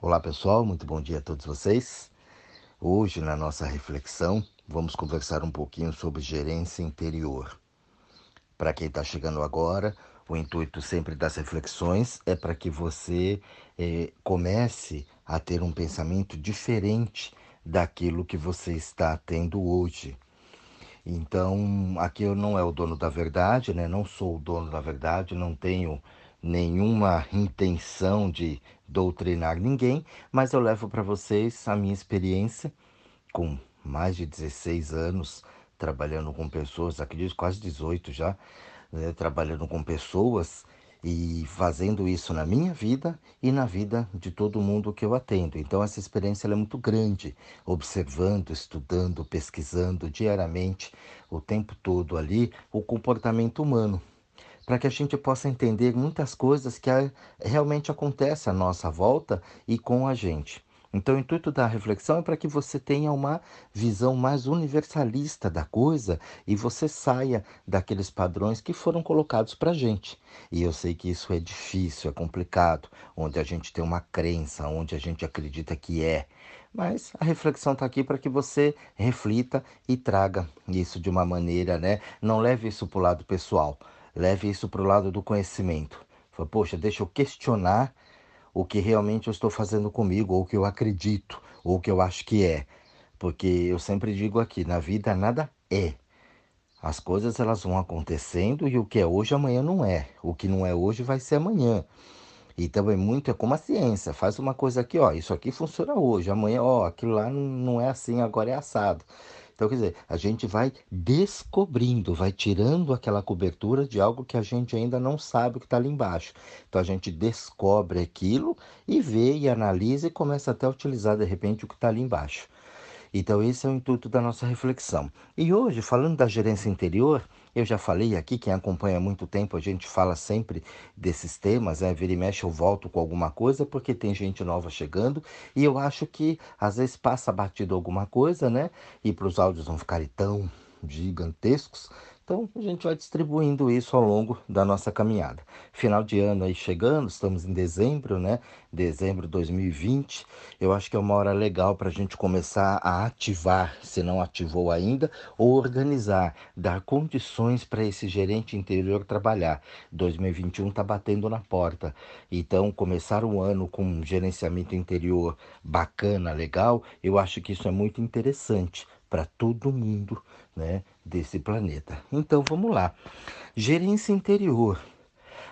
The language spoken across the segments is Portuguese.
Olá pessoal, muito bom dia a todos vocês. Hoje, na nossa reflexão, vamos conversar um pouquinho sobre gerência interior. Para quem está chegando agora, o intuito sempre das reflexões é para que você eh, comece a ter um pensamento diferente daquilo que você está tendo hoje. Então, aqui eu não é o dono da verdade, né? Não sou o dono da verdade, não tenho nenhuma intenção de doutrinar ninguém, mas eu levo para vocês a minha experiência com mais de 16 anos trabalhando com pessoas, acredito quase 18 já, né, trabalhando com pessoas e fazendo isso na minha vida e na vida de todo mundo que eu atendo. Então essa experiência é muito grande, observando, estudando, pesquisando diariamente, o tempo todo ali, o comportamento humano para que a gente possa entender muitas coisas que realmente acontecem à nossa volta e com a gente. Então, o intuito da reflexão é para que você tenha uma visão mais universalista da coisa e você saia daqueles padrões que foram colocados para a gente. E eu sei que isso é difícil, é complicado, onde a gente tem uma crença, onde a gente acredita que é. Mas a reflexão está aqui para que você reflita e traga isso de uma maneira, né? Não leve isso para o lado pessoal leve isso para o lado do conhecimento. Fala, poxa, deixa eu questionar o que realmente eu estou fazendo comigo, ou o que eu acredito, ou o que eu acho que é. Porque eu sempre digo aqui, na vida nada é. As coisas elas vão acontecendo e o que é hoje amanhã não é. O que não é hoje vai ser amanhã. E também muito é como a ciência. Faz uma coisa aqui, ó, isso aqui funciona hoje, amanhã, ó, aquilo lá não é assim, agora é assado. Então, quer dizer, a gente vai descobrindo, vai tirando aquela cobertura de algo que a gente ainda não sabe o que está ali embaixo. Então, a gente descobre aquilo e vê e analisa e começa até a utilizar de repente o que está ali embaixo. Então, esse é o intuito da nossa reflexão. E hoje, falando da gerência interior, eu já falei aqui, quem acompanha há muito tempo, a gente fala sempre desses temas, né? Vira e mexe, eu volto com alguma coisa, porque tem gente nova chegando, e eu acho que às vezes passa batido alguma coisa, né? E para os áudios não ficarem tão gigantescos, então a gente vai distribuindo isso ao longo da nossa caminhada. Final de ano aí chegando, estamos em dezembro, né? Dezembro de 2020. Eu acho que é uma hora legal para a gente começar a ativar, se não ativou ainda, ou organizar, dar condições para esse gerente interior trabalhar. 2021 está batendo na porta. Então, começar o ano com um gerenciamento interior bacana, legal, eu acho que isso é muito interessante para todo mundo né, desse planeta. Então vamos lá. Gerência interior.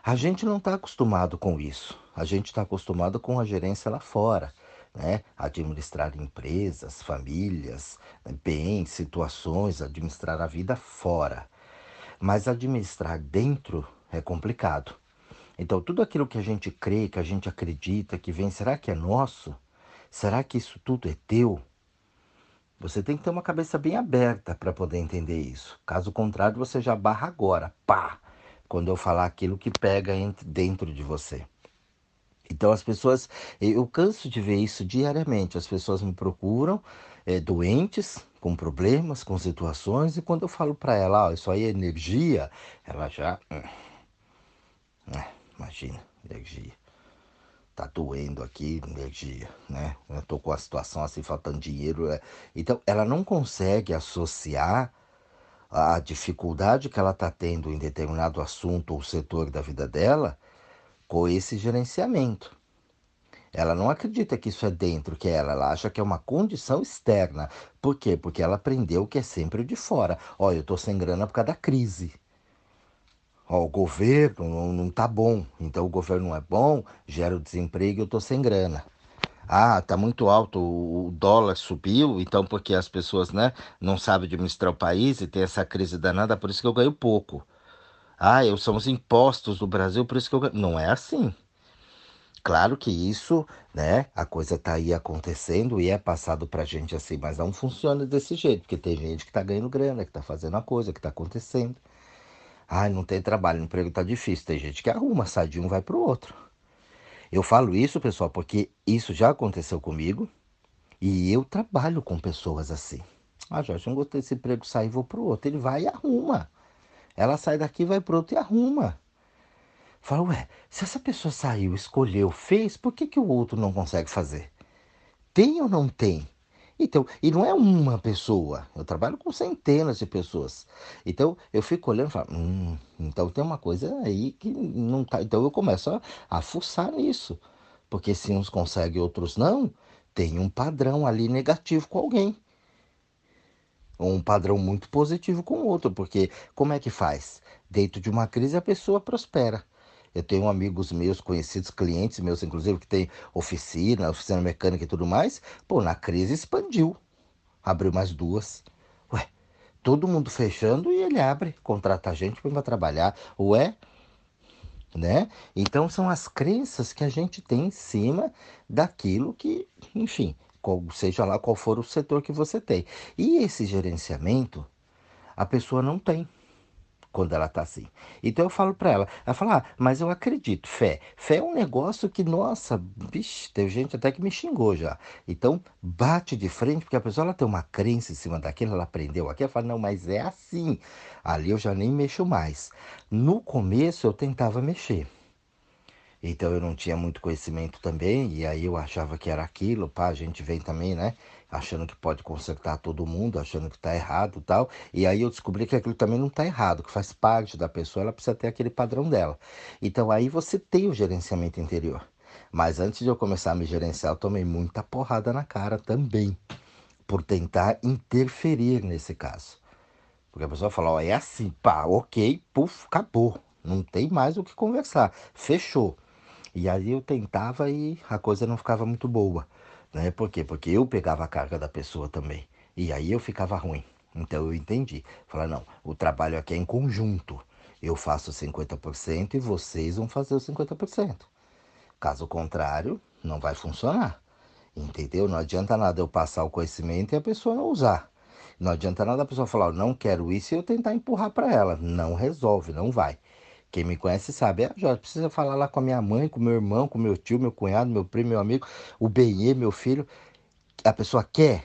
A gente não está acostumado com isso. A gente está acostumado com a gerência lá fora. Né? Administrar empresas, famílias, bens, situações, administrar a vida fora. Mas administrar dentro é complicado. Então, tudo aquilo que a gente crê, que a gente acredita que vem, será que é nosso? Será que isso tudo é teu? Você tem que ter uma cabeça bem aberta para poder entender isso. Caso contrário, você já barra agora, pá, quando eu falar aquilo que pega dentro de você. Então as pessoas, eu canso de ver isso diariamente. As pessoas me procuram é, doentes, com problemas, com situações, e quando eu falo para ela, oh, isso aí é energia, ela já. Hum, é, imagina, energia tá doendo aqui, energia, né? Eu tô com a situação assim, faltando dinheiro. É. Então, ela não consegue associar a dificuldade que ela tá tendo em determinado assunto ou setor da vida dela com esse gerenciamento. Ela não acredita que isso é dentro, que é ela, ela acha que é uma condição externa. Por quê? Porque ela aprendeu que é sempre de fora. Olha, eu tô sem grana por causa da crise. O governo não, não tá bom, então o governo não é bom, gera o desemprego e eu tô sem grana. Ah, tá muito alto, o dólar subiu, então porque as pessoas, né, não sabem administrar o país e tem essa crise danada, por isso que eu ganho pouco. Ah, eu são os impostos do Brasil, por isso que eu ganho. Não é assim. Claro que isso, né, a coisa tá aí acontecendo e é passado pra gente assim, mas não funciona desse jeito, porque tem gente que tá ganhando grana, que tá fazendo a coisa, que tá acontecendo. Ai, não tem trabalho, o emprego tá difícil. Tem gente que arruma, sai de um, vai pro outro. Eu falo isso, pessoal, porque isso já aconteceu comigo e eu trabalho com pessoas assim. Ah, Jorge, não gostei desse emprego, sai e vou pro outro. Ele vai e arruma. Ela sai daqui, vai pro outro e arruma. Fala, ué, se essa pessoa saiu, escolheu, fez, por que, que o outro não consegue fazer? Tem ou não tem? Então, e não é uma pessoa, eu trabalho com centenas de pessoas. Então, eu fico olhando e falo, hum, então tem uma coisa aí que não tá. Então eu começo a, a fuçar nisso. Porque se uns conseguem, outros não, tem um padrão ali negativo com alguém. Ou um padrão muito positivo com o outro. Porque como é que faz? Dentro de uma crise a pessoa prospera. Eu tenho amigos meus, conhecidos, clientes meus, inclusive, que tem oficina, oficina mecânica e tudo mais. Pô, na crise expandiu. Abriu mais duas. Ué, todo mundo fechando e ele abre, contrata a gente para trabalhar. Ué, né? Então são as crenças que a gente tem em cima daquilo que, enfim, qual, seja lá qual for o setor que você tem. E esse gerenciamento a pessoa não tem quando ela está assim. Então eu falo para ela, ela fala, ah, mas eu acredito, fé. Fé é um negócio que, nossa, bicho, tem gente até que me xingou já. Então bate de frente, porque a pessoa ela tem uma crença em cima daquilo, ela aprendeu aqui, ela fala, não, mas é assim. Ali eu já nem mexo mais. No começo eu tentava mexer. Então eu não tinha muito conhecimento também, e aí eu achava que era aquilo, pá, a gente vem também, né? Achando que pode consertar todo mundo, achando que tá errado tal. E aí eu descobri que aquilo também não tá errado, que faz parte da pessoa, ela precisa ter aquele padrão dela. Então aí você tem o gerenciamento interior. Mas antes de eu começar a me gerenciar, eu tomei muita porrada na cara também, por tentar interferir nesse caso. Porque a pessoa fala, ó, é assim, pá, ok, puf, acabou. Não tem mais o que conversar. Fechou. E aí eu tentava e a coisa não ficava muito boa. Né? Por quê? Porque eu pegava a carga da pessoa também. E aí eu ficava ruim. Então eu entendi. Falar, não, o trabalho aqui é em conjunto. Eu faço 50% e vocês vão fazer os 50%. Caso contrário, não vai funcionar. Entendeu? Não adianta nada eu passar o conhecimento e a pessoa não usar. Não adianta nada a pessoa falar, não quero isso e eu tentar empurrar para ela. Não resolve, não vai. Quem me conhece sabe, ah, Jorge, precisa falar lá com a minha mãe, com meu irmão, com meu tio, meu cunhado, meu primo, meu amigo, o Benê, meu filho. A pessoa quer?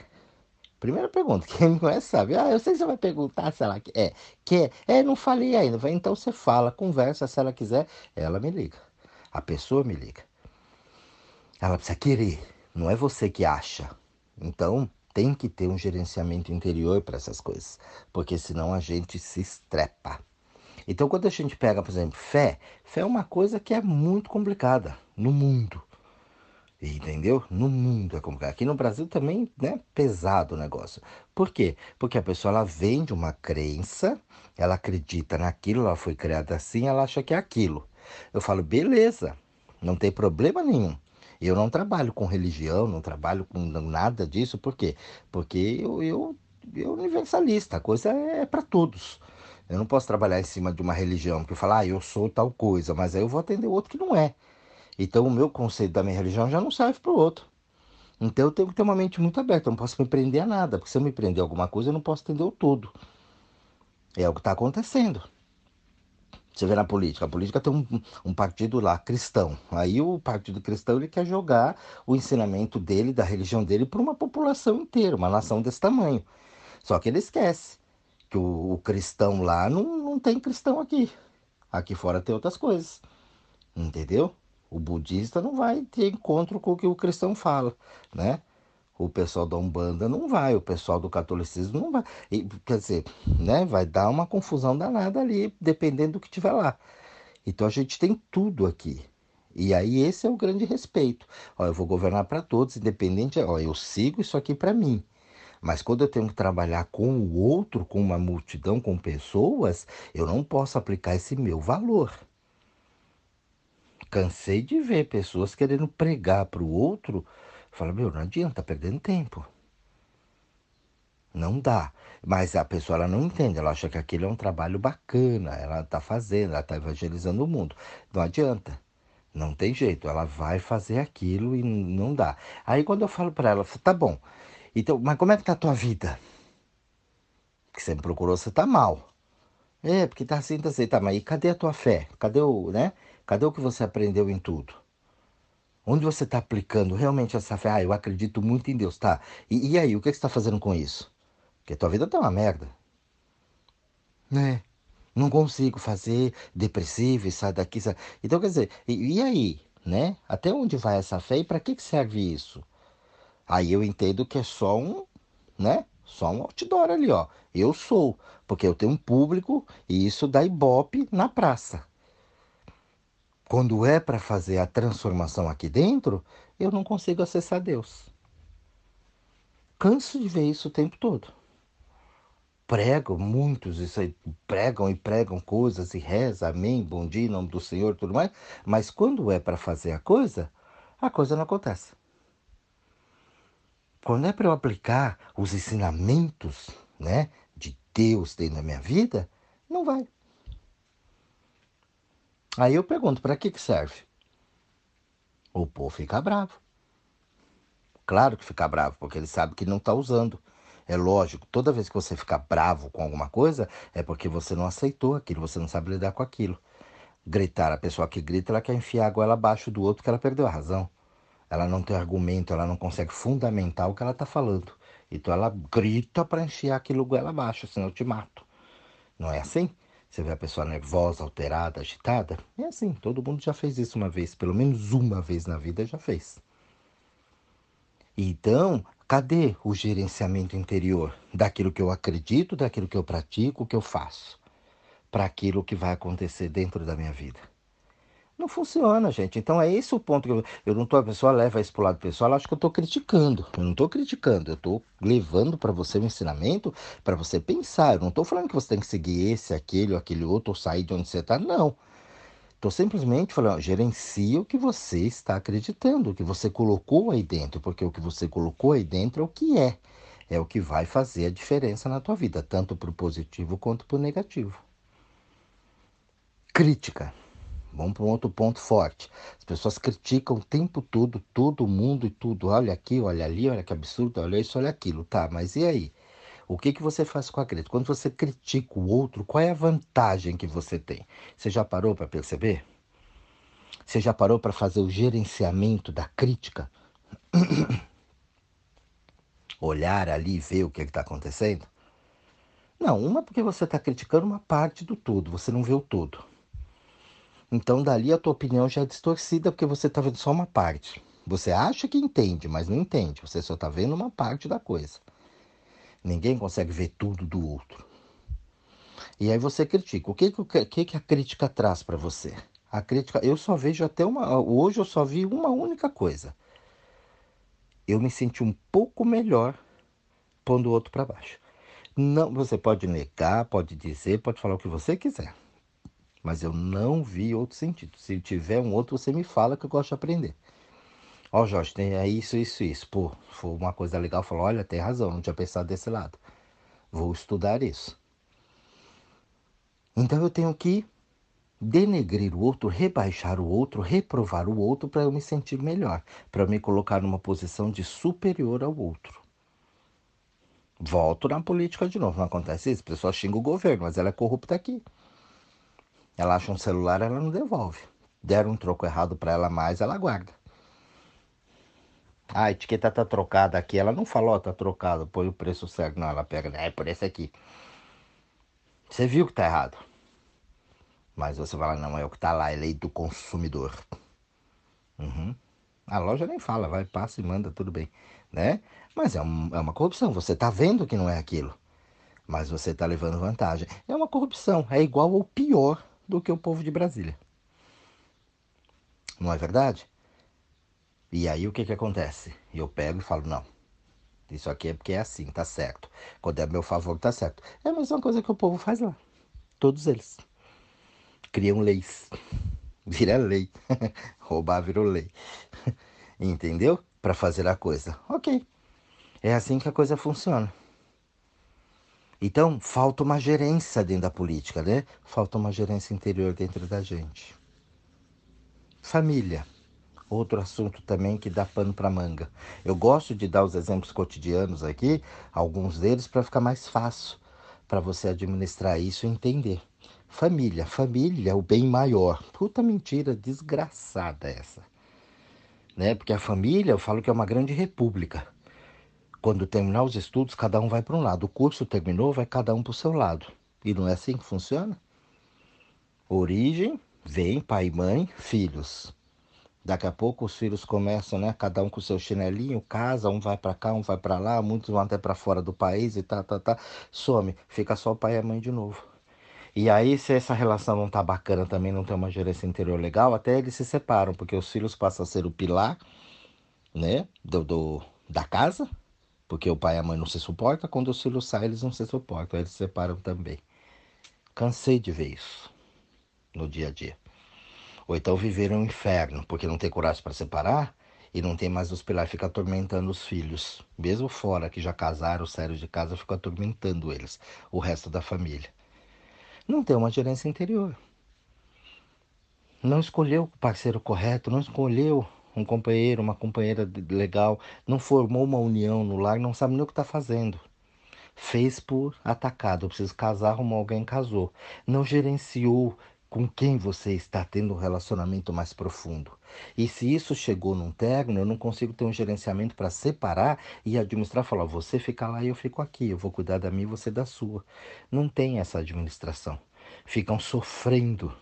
Primeira pergunta, quem me conhece sabe. Ah, eu sei que você vai perguntar se ela quer. É, quer? É, não falei ainda. Então você fala, conversa, se ela quiser, ela me liga. A pessoa me liga. Ela precisa querer, não é você que acha. Então, tem que ter um gerenciamento interior para essas coisas, porque senão a gente se estrepa. Então, quando a gente pega, por exemplo, fé, fé é uma coisa que é muito complicada no mundo. Entendeu? No mundo é complicado. Aqui no Brasil também, né, pesado o negócio. Por quê? Porque a pessoa ela vem de uma crença, ela acredita naquilo, ela foi criada assim, ela acha que é aquilo. Eu falo, beleza, não tem problema nenhum. Eu não trabalho com religião, não trabalho com nada disso, por quê? Porque eu, eu, eu universalista, a coisa é para todos. Eu não posso trabalhar em cima de uma religião, porque falar, ah, eu sou tal coisa, mas aí eu vou atender outro que não é. Então o meu conceito da minha religião já não serve para o outro. Então eu tenho que ter uma mente muito aberta, eu não posso me prender a nada, porque se eu me prender a alguma coisa, eu não posso atender o todo. É o que está acontecendo. Você vê na política, a política tem um, um, partido lá cristão. Aí o partido cristão ele quer jogar o ensinamento dele, da religião dele, para uma população inteira, uma nação desse tamanho. Só que ele esquece que o, o cristão lá não, não tem cristão aqui. Aqui fora tem outras coisas. Entendeu? O budista não vai ter encontro com o que o cristão fala, né? O pessoal da Umbanda não vai, o pessoal do catolicismo não vai. E, quer dizer, né? Vai dar uma confusão danada ali, dependendo do que tiver lá. Então a gente tem tudo aqui. E aí esse é o grande respeito. Ó, eu vou governar para todos, independente. Ó, eu sigo isso aqui para mim. Mas quando eu tenho que trabalhar com o outro, com uma multidão, com pessoas, eu não posso aplicar esse meu valor. Cansei de ver pessoas querendo pregar para o outro. Fala, meu, não adianta, tá perdendo tempo. Não dá. Mas a pessoa ela não entende, ela acha que aquilo é um trabalho bacana, ela está fazendo, ela está evangelizando o mundo. Não adianta. Não tem jeito, ela vai fazer aquilo e não dá. Aí quando eu falo para ela, tá bom, então, mas como é que tá a tua vida? Que você me procurou, você tá mal. É, porque tá assim, tá assim, tá, mas e cadê a tua fé? Cadê o, né? Cadê o que você aprendeu em tudo? Onde você está aplicando realmente essa fé? Ah, eu acredito muito em Deus, tá? E, e aí, o que, que você está fazendo com isso? Porque tua vida tá uma merda. Né? Não consigo fazer, depressivo, sai daqui. Sai... Então, quer dizer, e, e aí? Né? Até onde vai essa fé e para que, que serve isso? Aí eu entendo que é só um, né? Só um outdoor ali, ó. Eu sou, porque eu tenho um público e isso dá ibope na praça. Quando é para fazer a transformação aqui dentro, eu não consigo acessar Deus. Canso de ver isso o tempo todo. Pregam, muitos isso aí, pregam e pregam coisas e reza, amém, bom dia, em nome do Senhor, tudo mais. Mas quando é para fazer a coisa, a coisa não acontece. Quando é para eu aplicar os ensinamentos, né, de Deus dentro da minha vida, não vai. Aí eu pergunto, para que, que serve? O povo fica bravo. Claro que fica bravo, porque ele sabe que não está usando. É lógico, toda vez que você fica bravo com alguma coisa, é porque você não aceitou aquilo, você não sabe lidar com aquilo. Gritar, a pessoa que grita, ela quer enfiar a goela abaixo do outro que ela perdeu a razão. Ela não tem argumento, ela não consegue fundamentar o que ela está falando. Então ela grita para enfiar aquilo goela abaixo, senão eu te mato. Não é assim? Você vê a pessoa nervosa, alterada, agitada? É assim, todo mundo já fez isso uma vez, pelo menos uma vez na vida já fez. Então, cadê o gerenciamento interior daquilo que eu acredito, daquilo que eu pratico, que eu faço, para aquilo que vai acontecer dentro da minha vida? Não funciona, gente. Então é esse o ponto que eu, eu não tô, a pessoa leva isso pro lado pessoal, ela acha que eu estou criticando. Eu não estou criticando, eu estou levando para você um ensinamento para você pensar. Eu não estou falando que você tem que seguir esse, aquele ou aquele outro ou sair de onde você está, não. Estou simplesmente falando, gerencia o que você está acreditando, o que você colocou aí dentro, porque o que você colocou aí dentro é o que é. É o que vai fazer a diferença na tua vida, tanto para o positivo quanto para o negativo. Crítica. Vamos para um outro ponto forte. As pessoas criticam o tempo todo, todo mundo e tudo. Olha aqui, olha ali, olha que absurdo, olha isso, olha aquilo. Tá, mas e aí? O que, que você faz com a crítica? Quando você critica o outro, qual é a vantagem que você tem? Você já parou para perceber? Você já parou para fazer o gerenciamento da crítica? Olhar ali e ver o que está acontecendo? Não, uma porque você está criticando uma parte do todo, você não vê o todo. Então, dali a tua opinião já é distorcida porque você está vendo só uma parte. Você acha que entende, mas não entende. Você só está vendo uma parte da coisa. Ninguém consegue ver tudo do outro. E aí você critica. O que, que, que a crítica traz para você? A crítica, eu só vejo até uma. Hoje eu só vi uma única coisa. Eu me senti um pouco melhor pondo o outro para baixo. Não, você pode negar, pode dizer, pode falar o que você quiser. Mas eu não vi outro sentido. Se tiver um outro, você me fala que eu gosto de aprender. Ó, oh, Jorge, tem é isso, isso, isso. Pô, foi uma coisa legal. Falou, olha, tem razão, não tinha pensado desse lado. Vou estudar isso. Então eu tenho que denegrir o outro, rebaixar o outro, reprovar o outro para eu me sentir melhor, para me colocar numa posição de superior ao outro. Volto na política de novo, não acontece isso? A pessoa xinga o governo, mas ela é corrupta aqui. Ela acha um celular, ela não devolve. Deram um troco errado para ela mais, ela guarda. Ah, a etiqueta tá trocada aqui. Ela não falou, tá trocado, põe o preço certo. Não, ela pega, é por esse aqui. Você viu que tá errado. Mas você fala, não, é o que tá lá, é lei do consumidor. Uhum. A loja nem fala, vai, passa e manda, tudo bem, né? Mas é, um, é uma corrupção, você tá vendo que não é aquilo. Mas você tá levando vantagem. É uma corrupção, é igual ou pior do que o povo de Brasília. Não é verdade? E aí o que, que acontece? Eu pego e falo, não, isso aqui é porque é assim, tá certo. Quando é meu favor, tá certo. É a mesma coisa que o povo faz lá. Todos eles. Criam leis. Vira lei. Roubar virou lei. Entendeu? Para fazer a coisa. Ok. É assim que a coisa funciona. Então, falta uma gerência dentro da política, né? Falta uma gerência interior dentro da gente. Família. Outro assunto também que dá pano para manga. Eu gosto de dar os exemplos cotidianos aqui, alguns deles, para ficar mais fácil para você administrar isso e entender. Família. Família é o bem maior. Puta mentira desgraçada essa. Né? Porque a família, eu falo que é uma grande república. Quando terminar os estudos, cada um vai para um lado. O curso terminou, vai cada um para o seu lado. E não é assim que funciona? Origem vem pai mãe, filhos. Daqui a pouco os filhos começam, né? Cada um com seu chinelinho, casa, um vai para cá, um vai para lá, muitos vão até para fora do país e tá, tá, tá. Some, fica só o pai e a mãe de novo. E aí, se essa relação não tá bacana também, não tem uma gerência interior legal, até eles se separam, porque os filhos passam a ser o pilar, né? Do, do da casa, porque o pai e a mãe não se suportam. Quando os filhos saem, eles não se suportam, eles se separam também. Cansei de ver isso no dia a dia. Ou então viver um inferno, porque não tem coragem para separar e não tem mais os pilares, fica atormentando os filhos. Mesmo fora, que já casaram, sérios de casa, fica atormentando eles, o resto da família. Não tem uma gerência interior. Não escolheu o parceiro correto, não escolheu um companheiro, uma companheira legal, não formou uma união no lar, não sabe nem o que está fazendo. Fez por atacado, preciso casar, arrumou alguém, casou. Não gerenciou com quem você está tendo um relacionamento mais profundo. E se isso chegou num término, eu não consigo ter um gerenciamento para separar e administrar, falar, você fica lá e eu fico aqui, eu vou cuidar da minha e você da sua. Não tem essa administração. Ficam sofrendo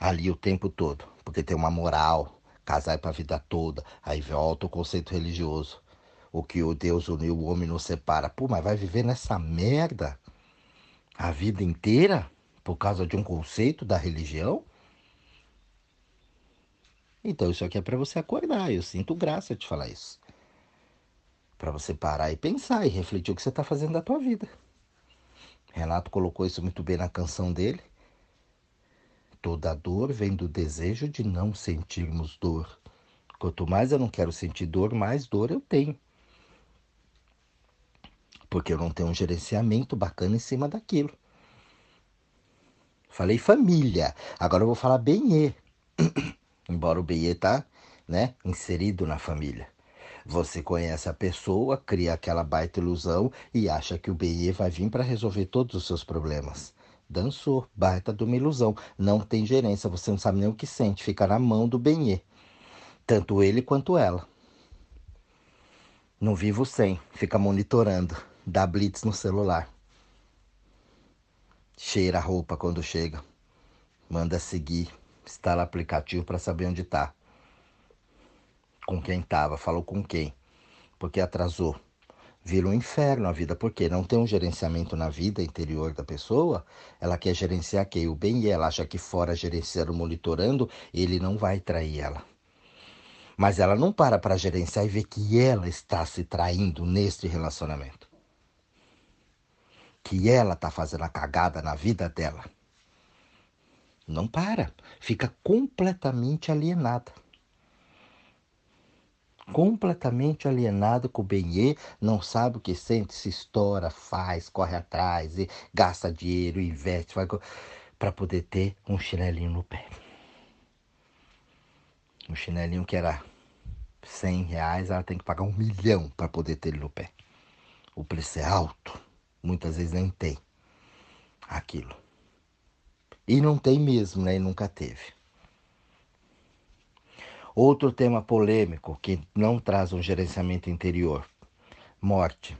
ali o tempo todo, porque tem uma moral, casar é para a vida toda, aí volta o conceito religioso. O que o Deus uniu, o homem não separa. Pô, mas vai viver nessa merda a vida inteira? por causa de um conceito da religião? Então isso aqui é para você acordar. Eu sinto graça de falar isso. Para você parar e pensar e refletir o que você está fazendo da tua vida. Renato colocou isso muito bem na canção dele. Toda dor vem do desejo de não sentirmos dor. Quanto mais eu não quero sentir dor, mais dor eu tenho. Porque eu não tenho um gerenciamento bacana em cima daquilo. Falei família. Agora eu vou falar benê. Embora o benê tá, né, inserido na família. Você conhece a pessoa, cria aquela baita ilusão e acha que o benê vai vir para resolver todos os seus problemas. Dançou, baita de uma ilusão. Não tem gerência, você não sabe nem o que sente, fica na mão do benê. Tanto ele quanto ela. Não vivo sem, fica monitorando, dá blitz no celular. Cheira a roupa quando chega. Manda seguir. Instala aplicativo para saber onde está. Com quem estava, falou com quem. Porque atrasou. Vira um inferno a vida, porque não tem um gerenciamento na vida interior da pessoa. Ela quer gerenciar quem? O bem e ela acha que fora gerenciando, monitorando, ele não vai trair ela. Mas ela não para para gerenciar e ver que ela está se traindo neste relacionamento que ela está fazendo a cagada na vida dela. Não para, fica completamente alienada. Completamente alienada com o benê, não sabe o que sente, se estoura, faz, corre atrás, e gasta dinheiro, investe, para poder ter um chinelinho no pé. Um chinelinho que era 100 reais, ela tem que pagar um milhão para poder ter ele no pé. O preço é alto muitas vezes nem tem aquilo. E não tem mesmo, né? E nunca teve. Outro tema polêmico que não traz um gerenciamento interior: morte.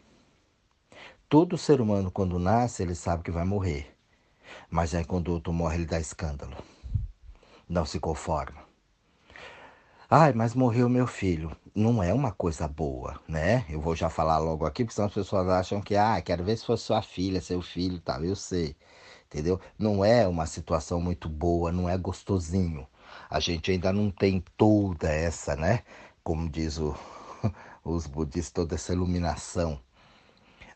Todo ser humano, quando nasce, ele sabe que vai morrer. Mas aí, quando o outro morre, ele dá escândalo. Não se conforma. Ai, mas morreu meu filho. Não é uma coisa boa, né? Eu vou já falar logo aqui, porque senão as pessoas acham que, ah, quero ver se fosse sua filha, seu filho tal. Eu sei, entendeu? Não é uma situação muito boa, não é gostosinho. A gente ainda não tem toda essa, né? Como diz o, os budistas, toda essa iluminação.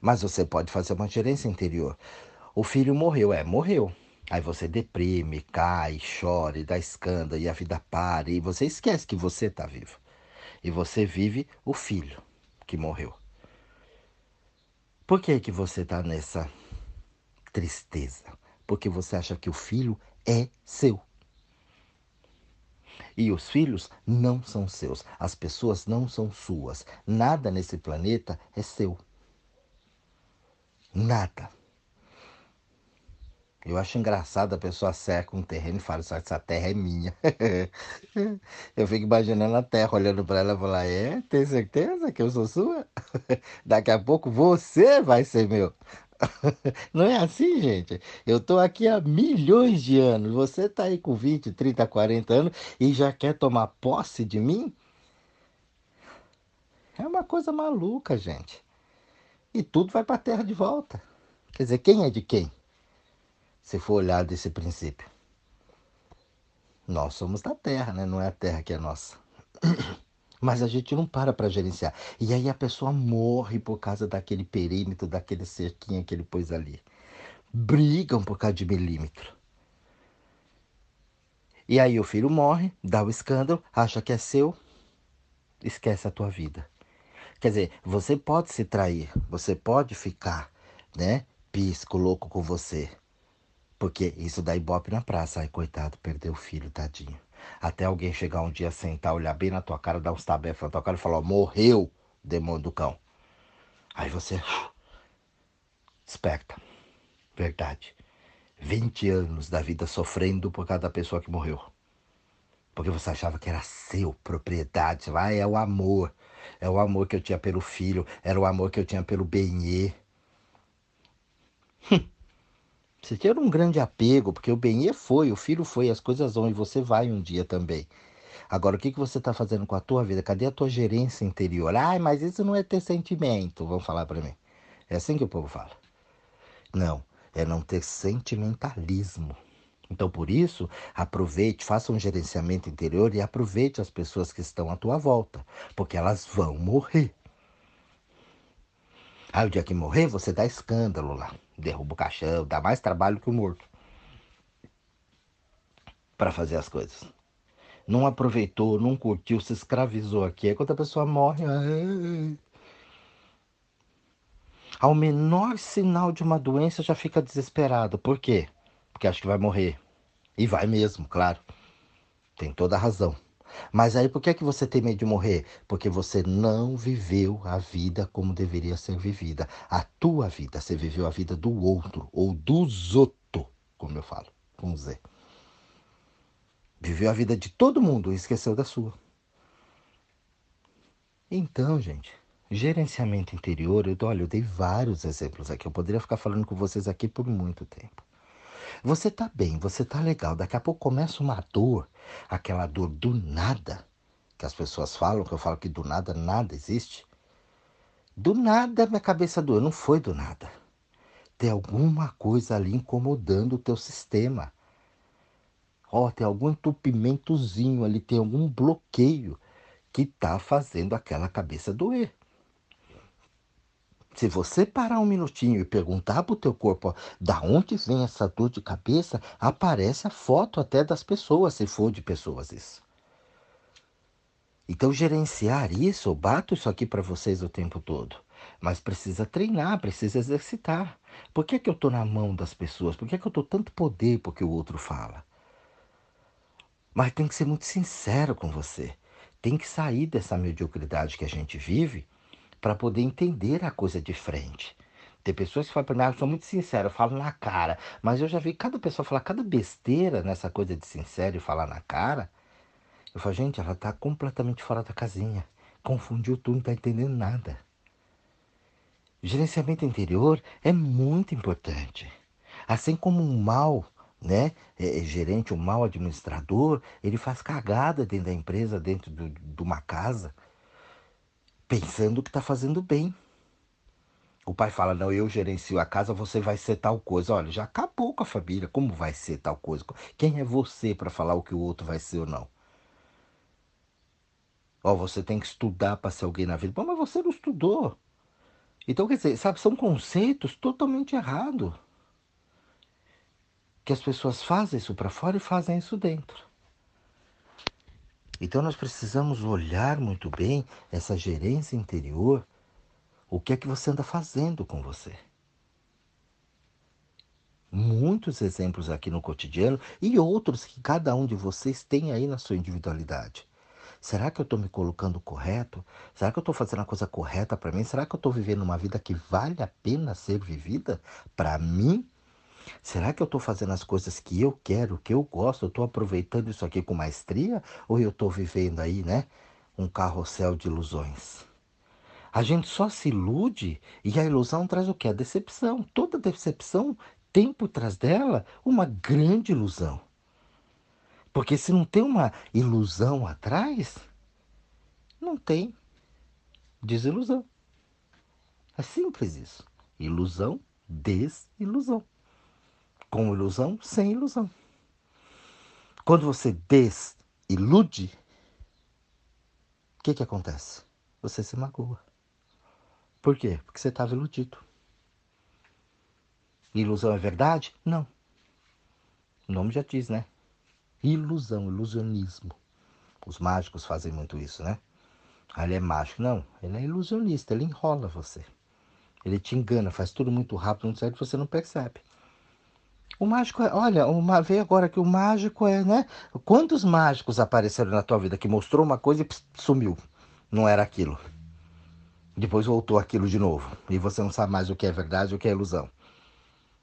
Mas você pode fazer uma gerência interior. O filho morreu, é, morreu. Aí você deprime, cai, chora, e dá escândalo, e a vida para, e você esquece que você está vivo. E você vive o filho que morreu. Por que, que você está nessa tristeza? Porque você acha que o filho é seu. E os filhos não são seus. As pessoas não são suas. Nada nesse planeta é seu. Nada. Eu acho engraçado a pessoa cerca um terreno e fala, essa terra é minha. eu fico imaginando a terra olhando para ela e falar, é, tem certeza que eu sou sua? Daqui a pouco você vai ser meu. Não é assim, gente? Eu tô aqui há milhões de anos. Você tá aí com 20, 30, 40 anos e já quer tomar posse de mim? É uma coisa maluca, gente. E tudo vai para a terra de volta. Quer dizer, quem é de quem? Se for olhar desse princípio. Nós somos da terra, né? Não é a terra que é nossa. Mas a gente não para para gerenciar. E aí a pessoa morre por causa daquele perímetro, daquele cerquinho que ele pôs ali. Brigam por causa de milímetro. E aí o filho morre, dá o escândalo, acha que é seu, esquece a tua vida. Quer dizer, você pode se trair, você pode ficar, né, pisco, louco com você. Porque isso dá ibope na praça. Ai, coitado, perdeu o filho, tadinho. Até alguém chegar um dia, sentar, olhar bem na tua cara, dar uns tabefes na tua cara e falar: morreu, demônio do cão. Aí você. Esperta. Verdade. 20 anos da vida sofrendo por causa da pessoa que morreu. Porque você achava que era seu, propriedade. Vai, é o amor. É o amor que eu tinha pelo filho. Era o amor que eu tinha pelo Benê. Você tinha um grande apego, porque o Benê foi, o filho foi, as coisas vão e você vai um dia também. Agora, o que, que você está fazendo com a tua vida? Cadê a tua gerência interior? Ai, mas isso não é ter sentimento, vão falar para mim. É assim que o povo fala. Não, é não ter sentimentalismo. Então, por isso, aproveite, faça um gerenciamento interior e aproveite as pessoas que estão à tua volta, porque elas vão morrer. Aí, o dia que morrer, você dá escândalo lá derruba o caixão, dá mais trabalho que o morto para fazer as coisas. Não aproveitou, não curtiu, se escravizou aqui. Aí quando a pessoa morre, ao menor sinal de uma doença já fica desesperado. Por quê? Porque acha que vai morrer. E vai mesmo, claro. Tem toda a razão. Mas aí por que, é que você tem medo de morrer? Porque você não viveu a vida como deveria ser vivida. A tua vida, você viveu a vida do outro, ou dos outros, como eu falo, com Z. Viveu a vida de todo mundo e esqueceu da sua. Então, gente, gerenciamento interior, eu, olha, eu dei vários exemplos aqui. Eu poderia ficar falando com vocês aqui por muito tempo. Você tá bem, você tá legal. Daqui a pouco começa uma dor, aquela dor do nada, que as pessoas falam, que eu falo que do nada nada existe. Do nada minha cabeça doeu, não foi do nada. Tem alguma coisa ali incomodando o teu sistema. Ó, oh, tem algum entupimentozinho ali, tem algum bloqueio que tá fazendo aquela cabeça doer. Se você parar um minutinho e perguntar para o teu corpo ó, da onde vem essa dor de cabeça, aparece a foto até das pessoas, se for de pessoas isso. Então gerenciar isso, eu bato isso aqui para vocês o tempo todo. Mas precisa treinar, precisa exercitar. Por que, que eu estou na mão das pessoas? Por que, que eu estou tanto poder porque o outro fala? Mas tem que ser muito sincero com você. Tem que sair dessa mediocridade que a gente vive para poder entender a coisa de frente. Tem pessoas que falam para mim, ah, eu sou muito sincero, eu falo na cara. Mas eu já vi cada pessoa falar cada besteira nessa coisa de sincero e falar na cara. Eu falo, gente, ela está completamente fora da casinha. Confundiu tudo, não está entendendo nada. Gerenciamento interior é muito importante. Assim como um mal né, é, é gerente, um mau administrador, ele faz cagada dentro da empresa, dentro do, de uma casa pensando que está fazendo bem. O pai fala: Não, eu gerencio a casa, você vai ser tal coisa. Olha, já acabou com a família. Como vai ser tal coisa? Quem é você para falar o que o outro vai ser ou não? Ó, você tem que estudar para ser alguém na vida. Bom, mas você não estudou. Então, quer dizer, sabe, são conceitos totalmente errados. Que as pessoas fazem isso para fora e fazem isso dentro. Então nós precisamos olhar muito bem essa gerência interior, o que é que você anda fazendo com você. Muitos exemplos aqui no cotidiano e outros que cada um de vocês tem aí na sua individualidade. Será que eu estou me colocando correto? Será que eu estou fazendo a coisa correta para mim? Será que eu estou vivendo uma vida que vale a pena ser vivida para mim? Será que eu estou fazendo as coisas que eu quero, que eu gosto? Eu estou aproveitando isso aqui com maestria? Ou eu estou vivendo aí, né? Um carrossel de ilusões? A gente só se ilude e a ilusão traz o que? A decepção. Toda decepção tem por trás dela uma grande ilusão. Porque se não tem uma ilusão atrás, não tem desilusão. É simples isso. Ilusão, desilusão. Com ilusão, sem ilusão. Quando você desilude, o que, que acontece? Você se magoa. Por quê? Porque você estava iludido. Ilusão é verdade? Não. O nome já diz, né? Ilusão, ilusionismo. Os mágicos fazem muito isso, né? Ah, ele é mágico. Não, ele é ilusionista, ele enrola você. Ele te engana, faz tudo muito rápido, muito certo, você não percebe. O mágico é, olha, uma veio agora que o mágico é, né? Quantos mágicos apareceram na tua vida que mostrou uma coisa e sumiu? Não era aquilo. Depois voltou aquilo de novo. E você não sabe mais o que é verdade e o que é ilusão.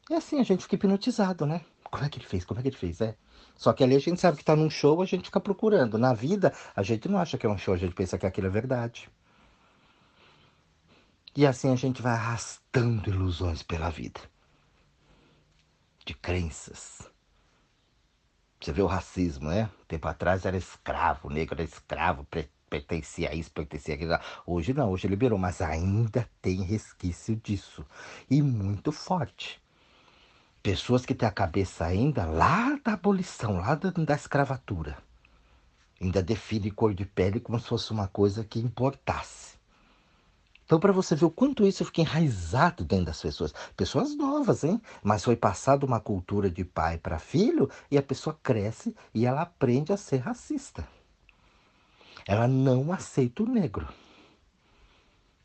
E assim a gente fica hipnotizado, né? Como é que ele fez? Como é que ele fez? É. Só que ali a gente sabe que está num show, a gente fica procurando. Na vida, a gente não acha que é um show, a gente pensa que aquilo é verdade. E assim a gente vai arrastando ilusões pela vida. De crenças. Você vê o racismo, né? Tempo atrás era escravo, negro era escravo, pertencia a isso, pertencia a aquilo. Hoje não, hoje liberou, mas ainda tem resquício disso. E muito forte. Pessoas que têm a cabeça ainda lá da abolição, lá da, da escravatura. Ainda define cor de pele como se fosse uma coisa que importasse. Então, para você ver o quanto isso fica enraizado dentro das pessoas. Pessoas novas, hein? Mas foi passado uma cultura de pai para filho e a pessoa cresce e ela aprende a ser racista. Ela não aceita o negro.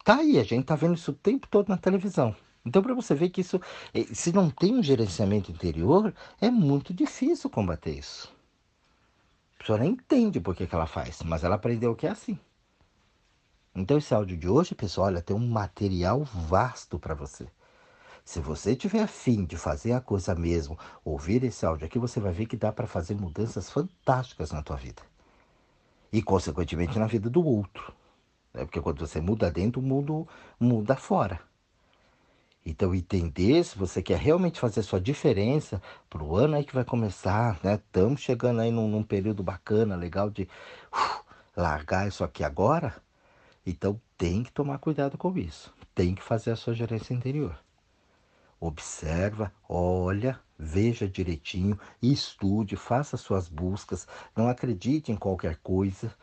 Tá aí, a gente tá vendo isso o tempo todo na televisão. Então, para você ver que isso, eh, se não tem um gerenciamento interior, é muito difícil combater isso. A pessoa nem entende por que, que ela faz, mas ela aprendeu que é assim. Então, esse áudio de hoje, pessoal, olha, tem um material vasto para você. Se você tiver afim de fazer a coisa mesmo, ouvir esse áudio aqui, você vai ver que dá para fazer mudanças fantásticas na tua vida. E, consequentemente, na vida do outro. Né? Porque quando você muda dentro, o mundo muda fora. Então, entender se você quer realmente fazer sua diferença para o ano aí que vai começar, né? Estamos chegando aí num, num, período bacana, legal de uh, largar isso aqui agora. Então, tem que tomar cuidado com isso. Tem que fazer a sua gerência interior. Observa, olha, veja direitinho, estude, faça suas buscas. Não acredite em qualquer coisa.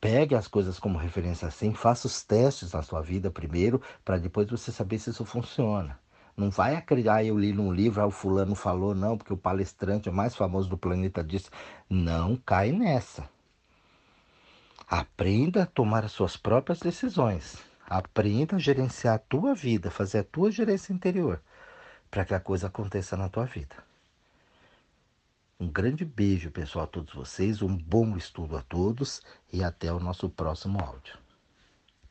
Pegue as coisas como referência assim, faça os testes na sua vida primeiro, para depois você saber se isso funciona. Não vai acreditar, ah, eu li num livro, ah, o fulano falou, não, porque o palestrante é mais famoso do planeta disse. Não cai nessa. Aprenda a tomar as suas próprias decisões. Aprenda a gerenciar a tua vida, fazer a tua gerência interior, para que a coisa aconteça na tua vida. Um grande beijo, pessoal, a todos vocês, um bom estudo a todos e até o nosso próximo áudio.